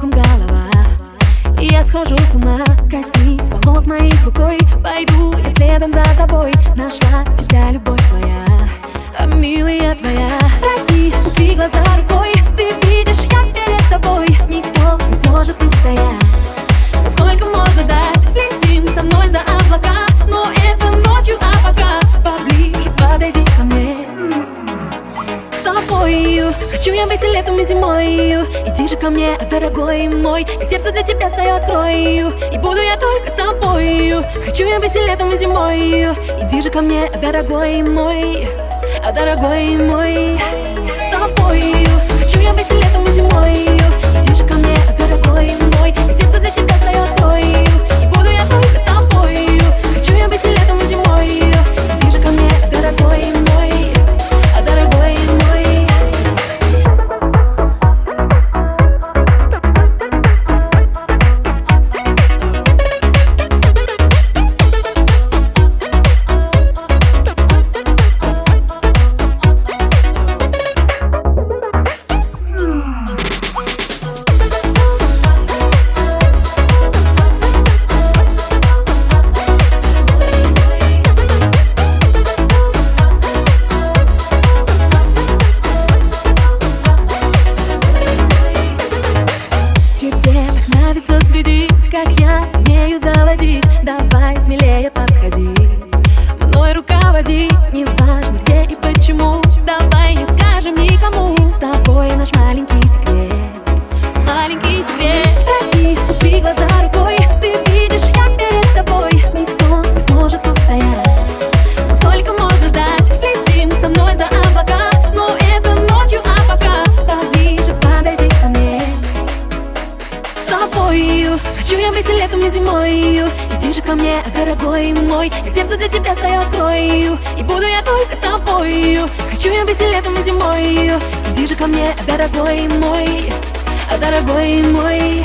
кругом голова. Я схожу с ума Коснись волос моих рукой. Пойду я следом за тобой. Нашла тебя любовь моя А милая твоя Хочу я быть летом, и зимой. Иди же ко мне, дорогой мой И сердце для тебя свое открою. И буду я только с тобою Хочу я быть летом, и зимой. Иди же ко мне, дорогой мой Дорогой мой С тобою тобою. Хочу я и летом, и зимой Иди же ко мне, дорогой мой. И сердце для тебя свое открою. И буду я только с тобою. Хочу я и летом, и зимой Иди же ко мне, дорогой мой. Дорогой мой